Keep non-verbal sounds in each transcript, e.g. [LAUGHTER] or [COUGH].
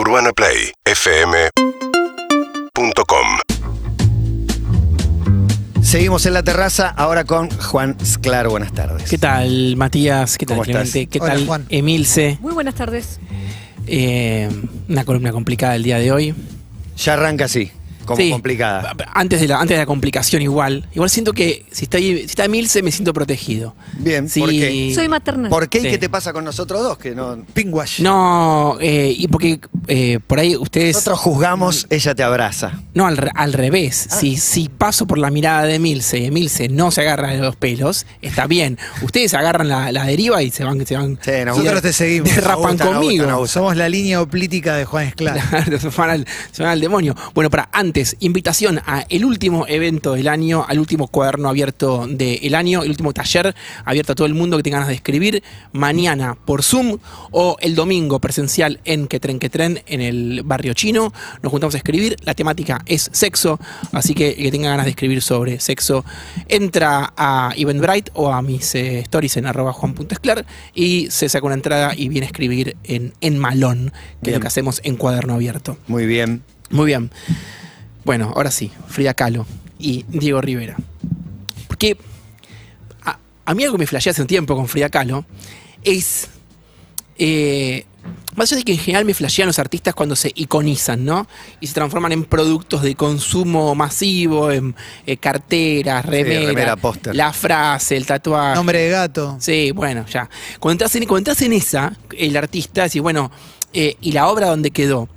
UrbanaPlayFM.com Seguimos en la terraza, ahora con Juan Sclar. Buenas tardes. ¿Qué tal, Matías? ¿Qué tal, ¿Cómo Clemente? estás? ¿Qué Hola, tal, Juan. Emilce? Muy buenas tardes. Eh, una columna complicada el día de hoy. Ya arranca así, como Sí. complicada. Antes de, la, antes de la complicación, igual. Igual siento que si está, ahí- si está Emilce, me siento protegido. Bien, Sí. ¿por qué? Soy maternal. ¿Por qué y qué te pasa con nosotros dos? Que no, Pingwash. No, eh, y porque eh, por ahí ustedes. nosotros juzgamos, ella te abraza. No, al, re- al revés. Ah. Si, si paso por la mirada de Emilce y Emilce no se agarra de los pelos, está bien. Ustedes agarran la, la deriva y se van. Se van Sí, nos Nosotros te seguimos. derrapan Nos gusta, nos conmigo. gusta, nos gusta. [LAUGHS] Somos la línea oplítica de Juan Esclar. Se van, al, se van al demonio. Bueno, para antes, invitación a el último evento del año, al último cuaderno abierto del año, el último taller abierto a todo el mundo que tenga ganas de escribir, mañana por Zoom o el domingo presencial en Que Tren Que Tren en el barrio chino. Nos juntamos a escribir. La temática es sexo, así que el que tenga ganas de escribir sobre sexo, entra a Eventbrite o a mis eh, stories en arroba juan.esclar y se saca una entrada y viene a escribir en, en malón, que es lo que hacemos en cuaderno abierto. Muy bien. Muy bien. Bueno, ahora sí, Frida Kahlo y Diego Rivera. Porque a, a mí algo que me flashea hace un tiempo con Frida Kahlo es. eh, más allá de que en general me flashean los artistas cuando se iconizan, ¿no? Y se transforman en productos de consumo masivo, en eh, carteras, remera, póster. la frase, el tatuaje. Nombre de gato. Sí, bueno, ya. Cuando entras en, cuando entras en esa, el artista, decís, bueno, eh, ¿y la obra dónde quedó?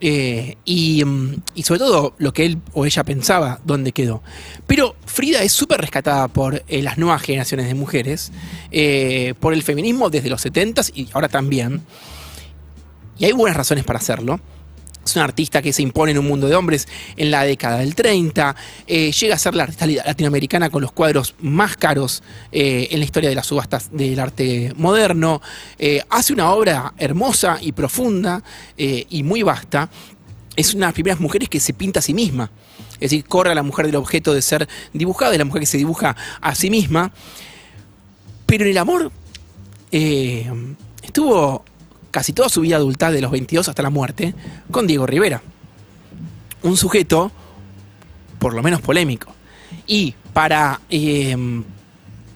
Eh, y, mm, y sobre todo lo que él o ella pensaba, dónde quedó. Pero Frida es súper rescatada por eh, las nuevas generaciones de mujeres, eh, por el feminismo desde los 70s y ahora también. Y hay buenas razones para hacerlo. Es una artista que se impone en un mundo de hombres en la década del 30. eh, llega a ser la artista latinoamericana con los cuadros más caros eh, en la historia de las subastas del arte moderno. eh, hace una obra hermosa y profunda y muy vasta. Es una de las primeras mujeres que se pinta a sí misma. Es decir, corre a la mujer del objeto de ser dibujada, de la mujer que se dibuja a sí misma. Pero en el amor estuvo casi toda su vida adulta, de los 22 hasta la muerte, con Diego Rivera. Un sujeto, por lo menos polémico. Y para... eh,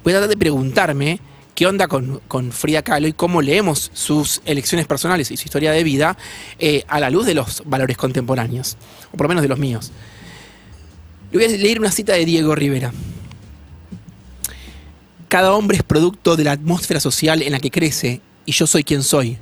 voy a tratar de preguntarme qué onda con, con Frida Kahlo y cómo leemos sus elecciones personales y su historia de vida eh, a la luz de los valores contemporáneos, o por lo menos de los míos. Le voy a leer una cita de Diego Rivera. Cada hombre es producto de la atmósfera social en la que crece y yo soy quien soy.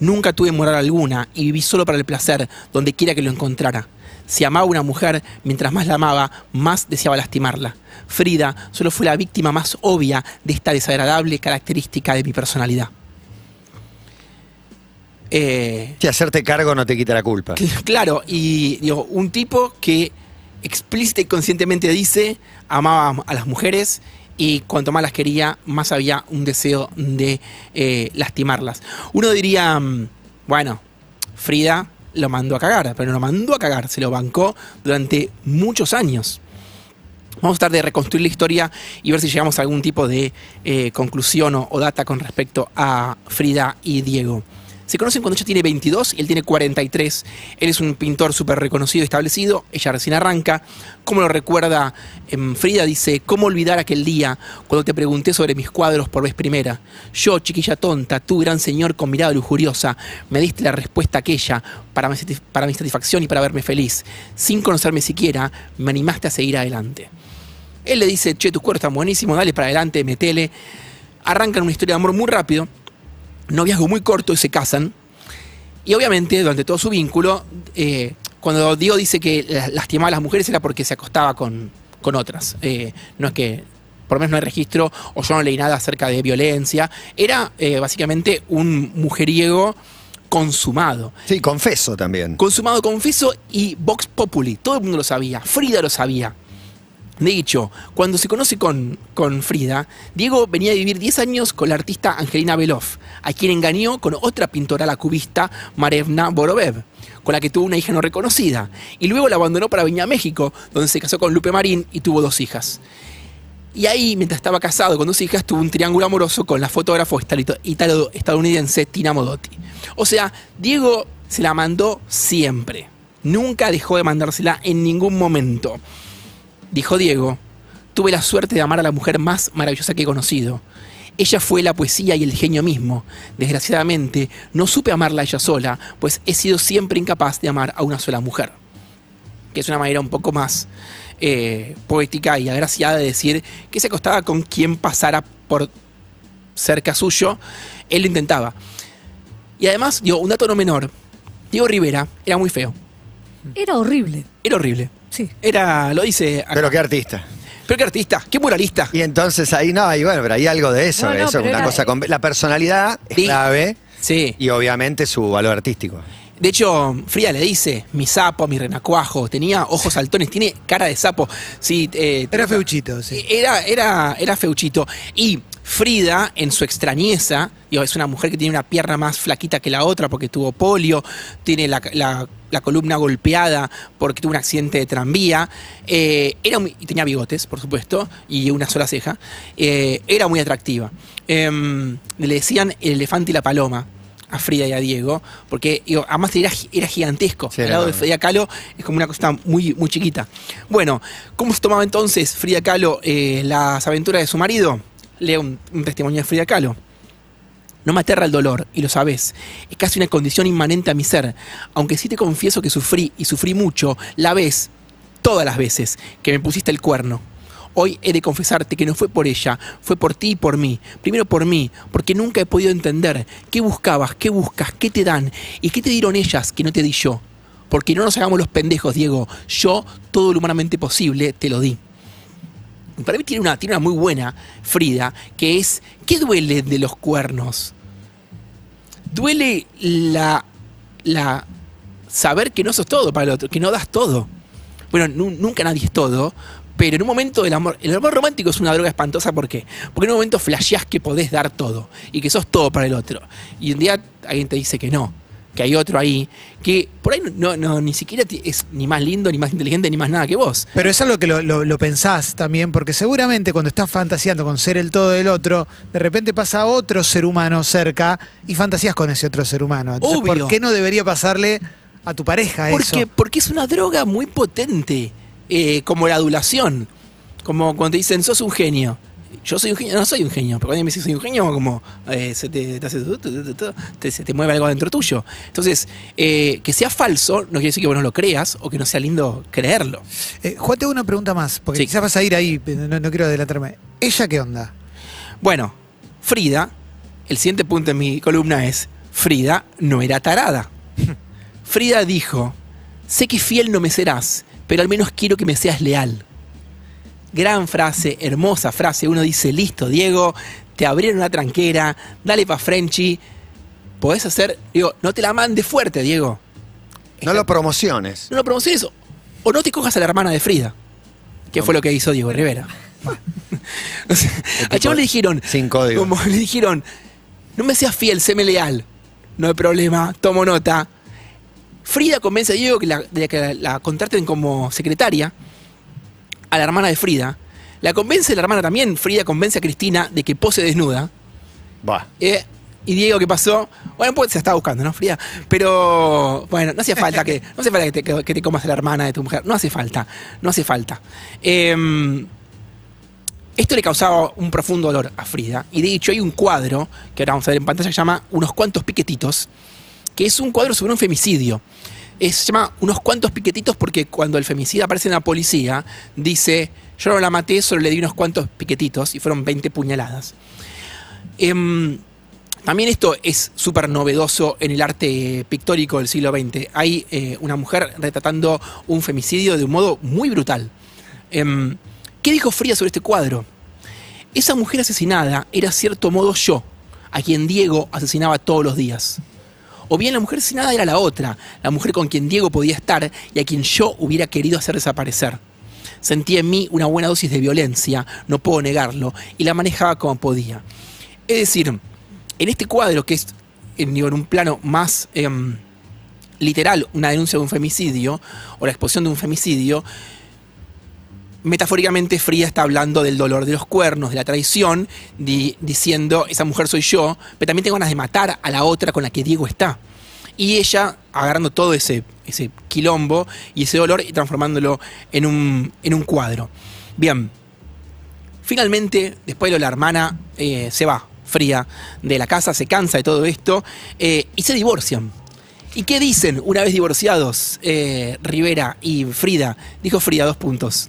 Nunca tuve moral alguna y viví solo para el placer, donde quiera que lo encontrara. Si amaba a una mujer, mientras más la amaba, más deseaba lastimarla. Frida solo fue la víctima más obvia de esta desagradable característica de mi personalidad. Eh, Si hacerte cargo no te quita la culpa. Cl- [LAUGHS] Claro, y digo, un tipo que explícita y conscientemente dice amaba a las mujeres y cuanto más las quería, más había un deseo de eh, lastimarlas. Uno diría, mm, bueno, Frida lo mandó a cagar, pero no lo mandó a cagar, se lo bancó durante muchos años. Vamos a tratar de reconstruir la historia y ver si llegamos a algún tipo de eh, conclusión o, o data con respecto a Frida y Diego. Se conocen cuando ella tiene 22 y él tiene 43. Él es un pintor súper reconocido y establecido. Ella recién arranca. Como lo recuerda em, Frida, dice, ¿cómo olvidar aquel día cuando te pregunté sobre mis cuadros por vez primera? Yo, chiquilla tonta, tú, gran señor con mirada lujuriosa, me diste la respuesta aquella para mi, satisfacción y para verme feliz. Sin conocerme siquiera, me animaste a seguir adelante. Él le dice, che, tus cuadros están buenísimos, dale para adelante, metele. Arrancan una historia de amor muy rápido, noviazgo muy corto y se casan. Y obviamente, durante todo su vínculo, eh, cuando Diego dice que la- lastimaba a las mujeres era porque se acostaba con, con otras. Eh, no es que, por lo menos no hay registro, o yo no leí nada acerca de violencia. Era eh, básicamente un mujeriego consumado. Sí, confeso también. Consumado, confeso, y Vox Populi. Todo el mundo lo sabía. Frida lo sabía. De hecho, cuando se conoce con, con Frida, Diego venía a vivir 10 años con la artista Angelina Belov, a quien engañó con otra pintora la cubista, Marevna Borobev, con la que tuvo una hija no reconocida, y luego la abandonó para venir a México, donde se casó con Lupe Marín y tuvo dos hijas. Y ahí, mientras estaba casado con dos hijas, tuvo un triángulo amoroso con la fotógrafo italo- italo- estadounidense Tina Modotti. O sea, Diego se la mandó siempre. Nunca dejó de mandársela en ningún momento. Dijo Diego, tuve la suerte de amar a la mujer más maravillosa que he conocido. Ella fue la poesía y el genio mismo. Desgraciadamente, no supe amarla a ella sola, pues he sido siempre incapaz de amar a una sola mujer. Que es una manera un poco más eh, poética y agraciada de decir que se acostaba con quien pasara por cerca suyo. Él lo intentaba. Y además, digo, un dato no menor. Diego Rivera era muy feo. Era horrible. Era horrible. Sí. Era, lo dice acá. Pero qué artista. Pero qué artista, qué muralista. Y entonces ahí no, y bueno, pero hay algo de eso, No, no, eso es pero una era- cosa con- la personalidad es Sí. clave Sí. y obviamente su valor artístico. De hecho, Frida le dice, mi sapo, mi renacuajo, tenía ojos saltones, tiene cara de sapo. Sí, eh, Era feuchito, sí. Era, era, era feuchito. Y Frida, en su extrañeza, digo, es una mujer que tiene una pierna más flaquita que la otra porque tuvo polio, tiene la, la- la columna golpeada porque tuvo un accidente de tranvía, eh, era muy- y tenía bigotes, por supuesto, y una sola ceja, eh, era muy atractiva. Em, le decían el elefante y la paloma a Frida y a Diego, porque digo, además era, era gigantesco. Sí, Al lado de. Frida Kahlo es como una cosa muy, muy chiquita. Bueno, ¿cómo se tomaba entonces Frida Kahlo eh, las aventuras de su marido? Leo un, un testimonio de Frida Kahlo. No me aterra el dolor, y lo sabes. Es casi una condición inmanente a mi ser. Aunque sí te confieso que sufrí, y sufrí mucho, la vez, todas las veces, que me pusiste el cuerno. Hoy he de confesarte que no fue por ella, fue por ti y por mí. Primero por mí, porque nunca he podido entender qué buscabas, qué buscas, qué te dan y qué te dieron ellas que no te di yo. Porque no nos hagamos los pendejos, Diego. Yo, todo lo humanamente posible, te lo di. Para mí tiene una, tiene una muy buena Frida, que es, ¿qué duele de los cuernos? Duele la, la saber que no sos todo para el otro, que no das todo. Bueno, nu- nunca nadie es todo, pero en un momento del amor, el amor romántico es una droga espantosa, ¿por qué? Porque en un momento flasheás que podés dar todo y que sos todo para el otro. Y un día alguien te dice que no, que hay otro ahí, que por ahí no, no, ni siquiera es ni más lindo, ni más inteligente, ni más nada que vos. Pero es algo que lo, lo- lo pensás también, porque seguramente cuando estás fantaseando con ser el todo del otro, de repente pasa otro ser humano cerca y fantasías con ese otro ser humano. Entonces, Obvio. ¿por qué no debería pasarle a tu pareja Porque, eso? porque es una droga muy potente, eh, como la adulación. Como cuando te dicen, sos un genio. Yo soy un genio, no soy un genio, pero cuando me dicen soy un genio, como eh, se te, te hace te- se te mueve algo dentro tuyo. Entonces, eh, que sea falso no quiere decir que vos no lo creas o que no sea lindo creerlo. Juan, te hago una pregunta más, porque Sí. quizás vas a ir ahí, no, no quiero adelantarme. ¿Ella qué onda? Bueno, Frida, el siguiente punto en mi columna es, Frida no era tarada. [LAUGHS] Frida dijo, sé que fiel no me serás, pero al menos quiero que me seas leal. Gran frase, hermosa frase. Uno dice, listo, Diego, te abrieron una tranquera, dale pa' Frenchy. Podés hacer, digo, no te la mandes fuerte, Diego. No lo promociones. No lo promociones o- no te cojas a la hermana de Frida. Que fue lo que hizo Diego Rivera. [LAUGHS] O sea, al chabón le dijeron, Sin código. como le dijeron, no me seas fiel, séme leal. No hay problema, tomo nota. Frida convence a Diego que la, de que la, la contraten como secretaria a la hermana de Frida. La convence la hermana también. Frida convence a Cristina de que pose desnuda. Buah. Eh, y Diego, ¿qué pasó? Bueno, pues se estaba buscando, ¿no, Frida? Pero, bueno, no hace [LAUGHS] falta que, no hace falta que te, que te comas a la hermana de tu mujer. No hace falta, no hace falta. Em, esto le causaba un profundo dolor a Frida. Y de hecho hay un cuadro, que ahora vamos a ver en pantalla, que se llama Unos cuantos piquetitos, que es un cuadro sobre un femicidio. Es- se llama Unos cuantos piquetitos porque cuando el femicida aparece en la policía, dice, yo no la maté, solo le di unos cuantos piquetitos y fueron 20 puñaladas. Em, también esto es súper novedoso en el arte pictórico del siglo XX. Hay eh, una mujer retratando un femicidio de un modo muy brutal. Em, ¿Qué dijo Frida sobre este cuadro? Esa mujer asesinada era cierto modo yo, a quien Diego asesinaba todos los días. O bien la mujer asesinada era la otra, la mujer con quien Diego podía estar y a quien yo hubiera querido hacer desaparecer. Sentía en mí una buena dosis de violencia, no puedo negarlo, y la manejaba como podía. Es decir, en este cuadro, que es en un plano más em, literal, una denuncia de un femicidio, o la exposición de un femicidio, metafóricamente Frida está hablando del dolor de los cuernos, de la traición, di- diciendo, esa mujer soy yo, pero también tengo ganas de matar a la otra con la que Diego está. y ella agarrando todo ese, ese quilombo y ese dolor y transformándolo en un, en un cuadro. Bien, finalmente, después de lo, la hermana eh, se va fría de la casa, se cansa de todo esto eh, y se divorcian. ¿Y qué dicen una vez divorciados eh, Rivera y Frida? Dijo Frida, dos puntos.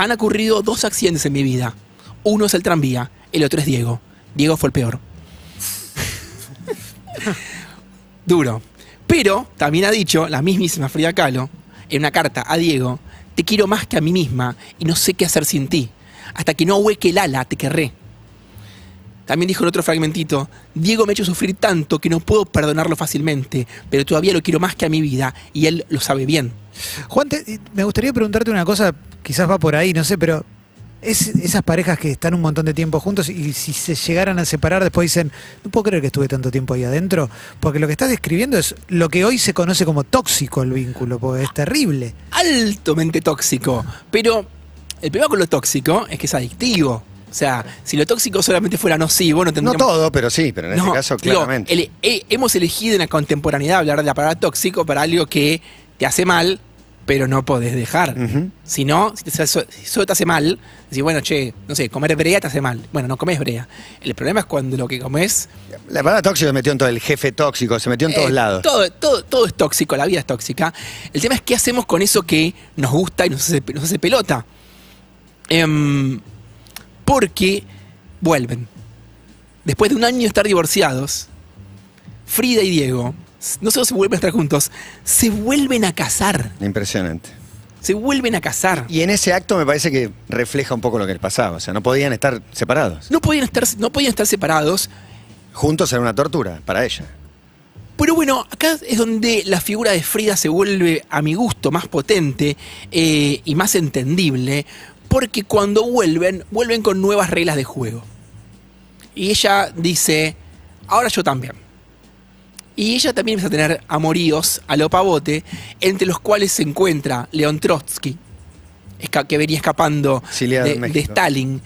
Han ocurrido dos accidentes en mi vida. Uno es el tranvía, el otro es Diego. Diego fue el peor. [LAUGHS] Duro. Pero también ha dicho la mismísima Frida Kahlo, en una carta a Diego, te quiero más que a mí misma y no sé qué hacer sin ti. Hasta que no hueque el ala, te querré. También dijo en otro fragmentito, Diego me ha hecho sufrir tanto que no puedo perdonarlo fácilmente, pero todavía lo quiero más que a mi vida y él lo sabe bien. Juan, te- me gustaría preguntarte una cosa, quizás va por ahí, no sé, pero es esas parejas que están un montón de tiempo juntos y si se llegaran a separar después dicen, no puedo creer que estuve tanto tiempo ahí adentro, porque lo que estás describiendo es lo que hoy se conoce como tóxico el vínculo, porque es terrible. altamente tóxico. Pero el problema con lo tóxico es que es adictivo. O sea, si lo tóxico solamente fuera nocivo, no No tendríamos... todo, pero sí, pero en este No, caso digo, claramente. el- he- hemos elegido en la contemporaneidad hablar de la palabra tóxico para algo que te hace mal, pero no podés dejar. Si no, si, te, solo te hace mal, decís, bueno, che, no sé, comer brea te hace mal. Bueno, no comes brea. El problema es cuando lo que comes La palabra tóxico se metió en todo, el jefe tóxico, se metió en todos eh, lados. Todo, todo, todo es tóxico, la vida es tóxica. El tema es qué hacemos con eso que nos gusta y nos hace, nos hace pelota. Em, porque vuelven. Después de un año de estar divorciados, Frida y Diego no solo se vuelven a estar juntos, se vuelven a casar. Impresionante. Se vuelven a casar. Y en ese acto me parece que refleja un poco lo que les pasaba. O sea, no podían estar separados. No podían estar, no podían estar separados. Juntos era una tortura para ella. Pero bueno, acá es donde la figura de Frida se vuelve, a mi gusto, más potente eh, y más entendible, porque cuando vuelven, vuelven con nuevas reglas de juego. Y ella dice, ahora yo también. Y ella también empieza a tener amoríos a lo pavote, entre los cuales se encuentra León Trotsky, que venía escapando de. Stalin.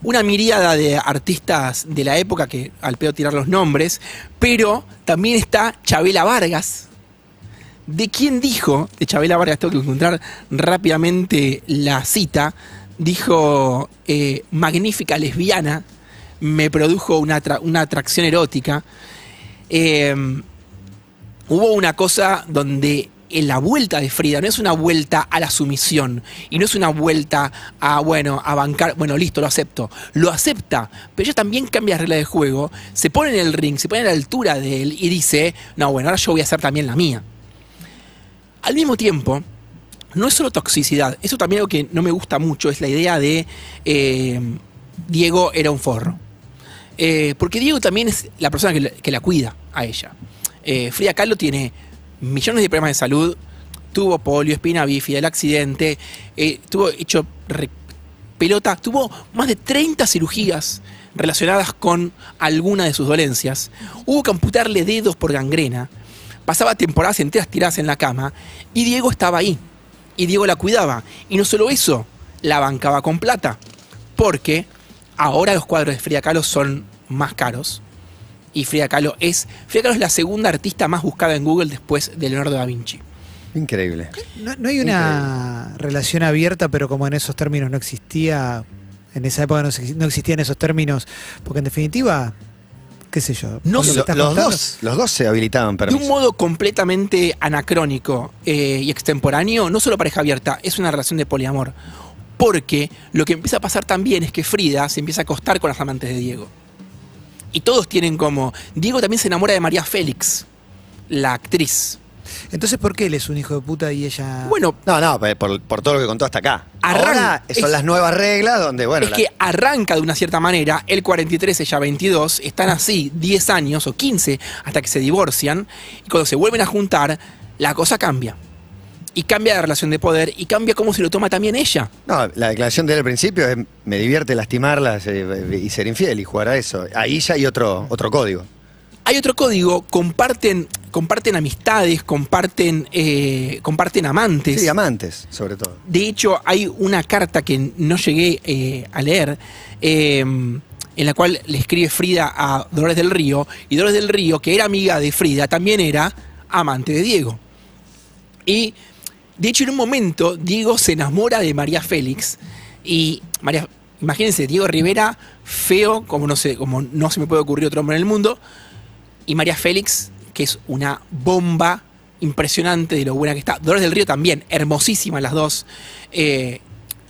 Una miríada de artistas de la época, que al pedo tirar los nombres, pero también está Chabela Vargas, de quien dijo, de Chabela Vargas, tengo que encontrar rápidamente la cita, dijo, eh, magnífica lesbiana, me produjo una, una atracción erótica. Eh, hubo una cosa donde en la vuelta de Frida no es una vuelta a la sumisión y no es una vuelta a, bueno, a bancar, bueno, listo, lo acepto. Lo acepta, pero ella también cambia la regla de juego, se pone en el ring, se pone a la altura de él y dice, no, bueno, ahora yo voy a hacer también la mía. Al mismo tiempo, no es solo toxicidad, eso también lo que no me gusta mucho es la idea de eh, Diego era un forro. Eh, porque Diego también es la persona que, la- cuida a ella. Eh, Frida Kahlo tiene millones de problemas de salud, tuvo polio, espina bífida, el accidente, eh, tuvo hecho pelota, tuvo más de 30 cirugías relacionadas con alguna de sus dolencias. Hubo que amputarle dedos por gangrena. Pasaba temporadas enteras tiradas en la cama y Diego estaba ahí. Y Diego la cuidaba. Y no solo eso, la bancaba con plata. Porque ahora los cuadros de Frida Kahlo son más caros. Y Frida Kahlo es. Frida Kahlo es la segunda artista más buscada en Google después de Leonardo da Vinci. Increíble. No, no hay una relación abierta, pero como en esos términos no existía, en esa época no, no existían esos términos, porque en definitiva, qué sé yo. No lo los, contando- dos, los dos se habilitaban De permiso. un modo completamente anacrónico eh, y extemporáneo, no solo pareja abierta, es una relación de poliamor. Porque lo que empieza a pasar también es que Frida se empieza a acostar con las amantes de Diego. Y todos tienen como. Diego también se enamora de María Félix, la actriz. Entonces, ¿por qué él es un hijo de puta y ella... Bueno, No, no, por, por todo lo que contó hasta acá. Ahora son es- las nuevas reglas donde, bueno, es la- que arranca de una cierta manera, el 43, ella 22, están así 10 años o 15 hasta que se divorcian, y cuando se vuelven a juntar, la cosa cambia. Y cambia la relación de poder y cambia cómo se lo toma también ella. No, la declaración de él al principio es me divierte lastimarlas eh, y ser infiel y jugar a eso. Ahí ya hay otro, otro código. Hay otro código, comparten, comparten amistades, comparten, eh, comparten amantes. Sí, diamantes, sobre todo. De hecho, hay una carta que no llegué eh, a leer, eh, en la cual le escribe Frida a Dolores del Río, y Dolores del Río, que era amiga de Frida, también era amante de Diego. Y de hecho, en un momento, Diego se enamora de María Félix. Y María, imagínense, Diego Rivera, feo, como no sé, como no se me puede ocurrir otro hombre en el mundo. Y María Félix, que es una bomba impresionante de lo buena que está. Dolores del Río también, hermosísimas las dos. Eh,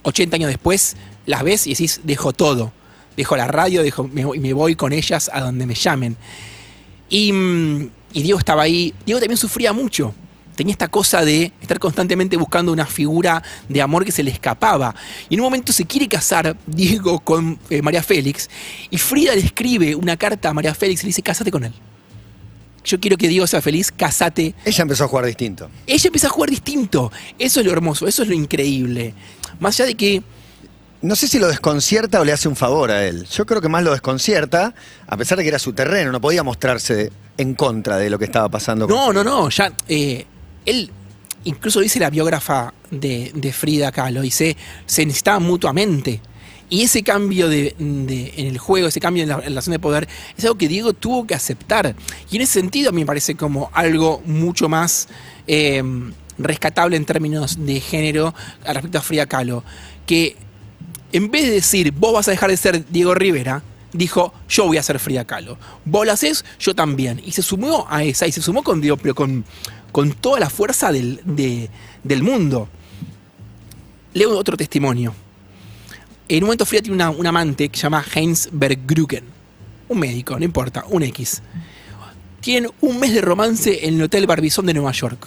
80 años después, las ves y decís, dejo todo. Dejo la radio, dejo, me, me voy con ellas a donde me llamen. Y, mm, y Diego estaba ahí. Diego también sufría mucho. Tenía esta cosa de estar constantemente buscando una figura de amor que se le escapaba. Y en un momento se quiere casar Diego con eh, María Félix. Y Frida le escribe una carta a María Félix y le dice, cásate con él. Yo quiero que Diego sea feliz, casate. Ella empezó a jugar distinto. Ella empieza a jugar distinto. Eso es lo hermoso, eso es lo increíble. Más allá de que No sé si lo desconcierta o le hace un favor a él. Yo creo que más lo desconcierta, a pesar de que era su terreno, no podía mostrarse en contra de lo que estaba pasando. con No, no, no, ya. eh, él, incluso dice la biógrafa de, Frida Kahlo, dice, se necesitaban mutuamente. Y ese cambio de, en el juego, ese cambio en la, relación de poder, es algo que Diego tuvo que aceptar. Y en ese sentido a mí me parece como algo mucho más eh, rescatable en términos de género respecto a Frida Kahlo. Que en vez de decir, vos vas a dejar de ser Diego Rivera, dijo, yo voy a ser Frida Kahlo. Vos lo haces, yo también. Y se sumó a esa, y se sumó con, Diego, pero con, con toda la fuerza del, de- del mundo. Leo otro testimonio. En un momento Frida tiene una- un amante que se llama Heinz Berggruen. Un médico, no importa, un X. Tienen un mes de romance en el Hotel Barbizón de Nueva York.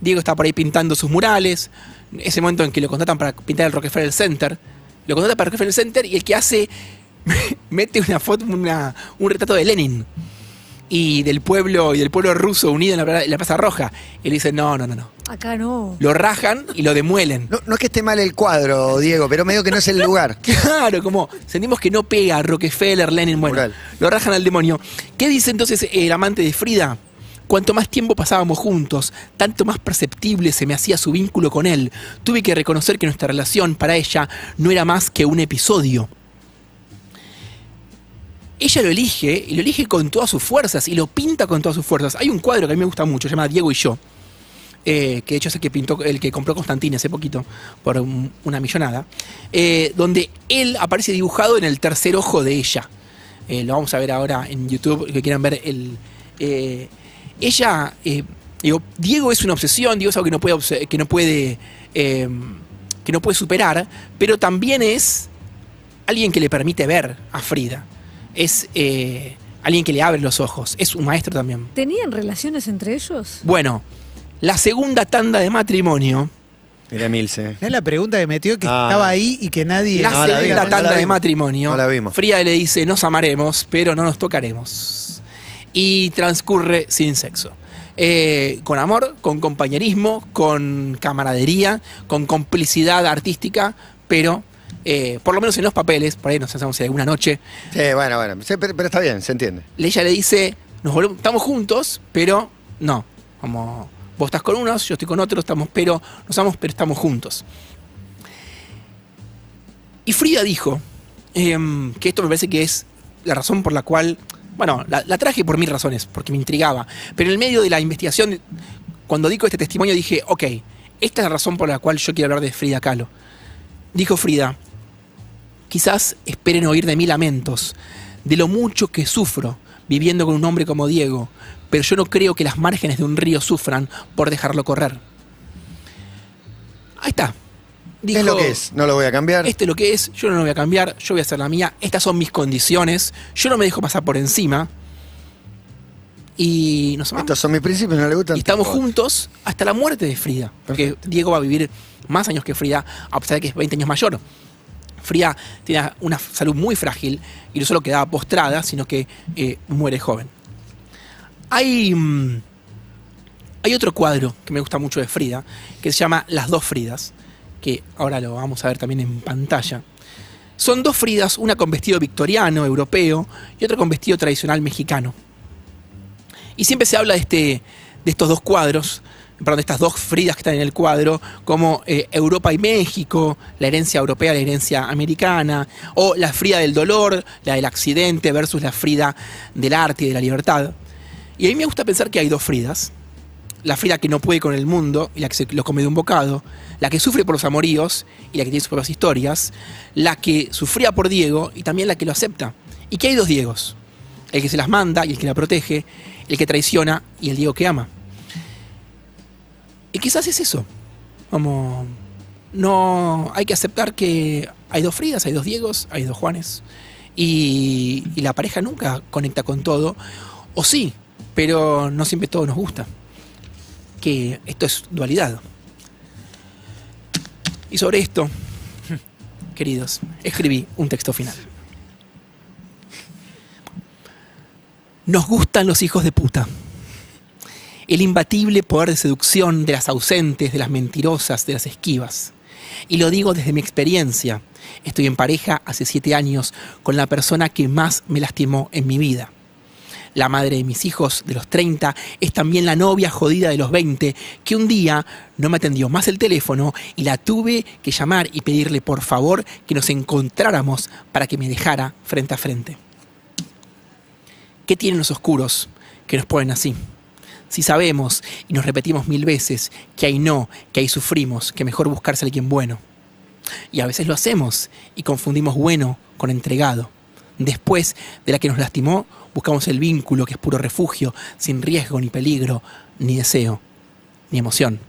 Diego está por ahí pintando sus murales. Ese momento en que lo contratan para pintar el Rockefeller Center. Lo contratan para el Rockefeller Center y el que hace. [LAUGHS] mete una foto, una- un retrato de Lenin. Y del pueblo, y del pueblo ruso unido en la, pla- en la Plaza Roja. Y le dicen, no, no, no, no. Acá no. Lo rajan y lo demuelen. No, no es que esté mal el cuadro, Diego, pero medio que no es el lugar. [LAUGHS] Claro, como sentimos que no pega Rockefeller, Lenin, bueno, Mural. lo rajan al demonio. ¿Qué dice entonces el amante de Frida? Cuanto más tiempo pasábamos juntos, tanto más perceptible se me hacía su vínculo con él. Tuve que reconocer que nuestra relación para ella no era más que un episodio. Ella lo elige y lo elige con todas sus fuerzas y lo pinta con todas sus fuerzas. Hay un cuadro que a mí me gusta mucho, se llama Diego y yo. eh, que de hecho es el que pintó, el que compró Constantine hace poquito, por un- una millonada, eh, donde él aparece dibujado en el tercer ojo de ella. Eh, lo vamos a ver ahora en YouTube, que quieran ver el. eh, ella. eh, digo, Diego es una obsesión, Diego es algo que no puede, que no puede. eh, que no puede superar, pero también es alguien que le permite ver a Frida. Es eh, alguien que le abre los ojos. Es un maestro también. ¿Tenían relaciones entre ellos? Bueno, la segunda tanda de matrimonio. Mira, Milce. Es la pregunta que metió que Ah. estaba ahí y que nadie. La No, la segunda no tanda la de matrimonio. No la vimos. Frida le dice, nos amaremos, pero no nos tocaremos. Y transcurre sin sexo. Eh, con amor, con compañerismo, con camaradería, con complicidad artística, pero eh, por lo menos en los papeles, por ahí nos hacemos si alguna noche, Sí, bueno, bueno. Sí, pero, pero está bien, se entiende. ella le dice, nos volvemos- estamos juntos, pero no. Como vos estás con unos, yo estoy con otros, estamos, pero nos vamos, pero estamos juntos. Y Frida dijo em, que esto me parece que es la razón por la cual, bueno, la, la traje por mil razones, porque me intrigaba, pero en el medio de la investigación, cuando dijo este testimonio dije, ok, esta es la razón por la cual yo quiero hablar de Frida Kahlo. Dijo Frida, quizás esperen oír de mí lamentos, de lo mucho que sufro viviendo con un hombre como Diego, pero yo no creo que las márgenes de un río sufran por dejarlo correr. Ahí está. Dijo, es lo que es, no lo voy a cambiar. Esto es lo que es, yo no lo voy a cambiar, yo voy a hacer la mía, estas son mis condiciones, yo no me dejo pasar por encima. Y nos amamos. Estos son mis principios, no le gustan. Y estamos juntos hasta la muerte de Frida. Porque Diego va a vivir más años que Frida, a pesar de que es 20 años mayor. Frida tiene una salud muy frágil y no solo quedaba postrada, sino que eh, muere joven. Hay, mm, hay otro cuadro que me gusta mucho de Frida, que se llama Las dos Fridas, que ahora lo vamos a ver también en pantalla. Son dos Fridas, una con vestido victoriano, europeo, y otra con vestido tradicional mexicano. Y siempre se habla de, este, de estos dos cuadros, perdón, estas dos Fridas que están en el cuadro, como eh, Europa y México, la herencia europea, la herencia americana, o la Frida del dolor, la del accidente versus la Frida del arte y de la libertad. Y a mí me gusta pensar que hay dos Fridas, la Frida que no puede con el mundo y la que se lo come de un bocado, la que sufre por los amoríos y la que tiene sus propias historias, la que sufría por Diego y también la que lo acepta. Y que hay dos Diegos, el que se las manda y el que la protege, el que traiciona y el Diego que ama. Y quizás es eso. Como no hay que aceptar que hay dos Fridas, hay dos Diegos, hay dos Juanes. Y, y la pareja nunca conecta con todo. O sí, pero no siempre todo nos gusta. Que esto es dualidad. Y sobre esto, [LAUGHS] queridos, escribí un texto final. Nos gustan los hijos de puta. El imbatible poder de seducción de las ausentes, de las mentirosas, de las esquivas. Y lo digo desde mi experiencia. Estoy en pareja hace siete años con la persona que más me lastimó en mi vida. La madre de mis hijos de los 30 es también la novia jodida de los 20 que un día no me atendió más el teléfono y la tuve que llamar y pedirle por favor que nos encontráramos para que me dejara frente a frente. ¿Qué tienen los oscuros que nos ponen así? Si sabemos y nos repetimos mil veces que ahí no, que ahí sufrimos, que mejor buscarse a alguien bueno. Y a veces lo hacemos y confundimos bueno con entregado. Después de la que nos lastimó, buscamos el vínculo que es puro refugio, sin riesgo ni peligro, ni deseo, ni emoción.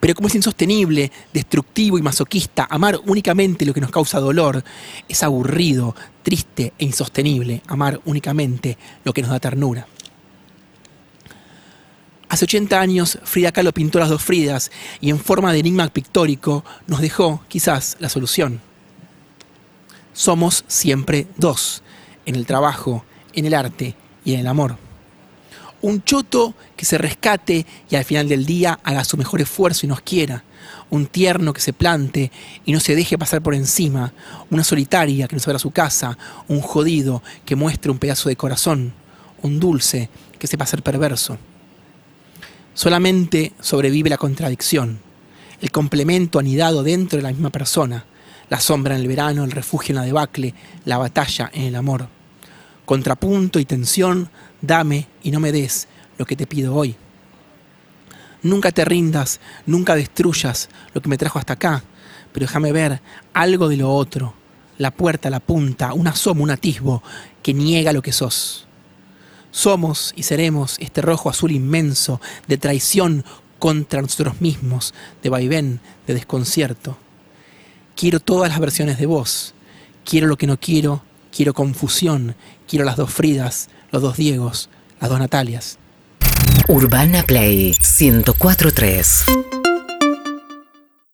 Pero como es insostenible, destructivo y masoquista amar únicamente lo que nos causa dolor, es aburrido, triste e insostenible amar únicamente lo que nos da ternura. Hace 80 años Frida Kahlo pintó las dos Fridas y en forma de enigma pictórico nos dejó, quizás, la solución. Somos siempre dos, en el trabajo, en el arte y en el amor. Un choto que se rescate y al final del día haga su mejor esfuerzo y nos quiera. Un tierno que se plante y no se deje pasar por encima. Una solitaria que nos abra su casa. Un jodido que muestre un pedazo de corazón. Un dulce que sepa ser perverso. Solamente sobrevive la contradicción, el complemento anidado dentro de la misma persona, la sombra en el verano, el refugio en la debacle, la batalla en el amor. Contrapunto y tensión, dame y no me des lo que te pido hoy. Nunca te rindas, nunca destruyas lo que me trajo hasta acá, pero déjame ver algo de lo otro, la puerta, la punta, un asomo, un atisbo que niega lo que sos. Somos y seremos este rojo azul inmenso de traición contra nosotros mismos, de vaivén, de desconcierto. Quiero todas las versiones de vos. Quiero lo que no quiero, quiero confusión, quiero las dos Fridas, los dos Diegos, las dos Natalias. Urbana Play 1043.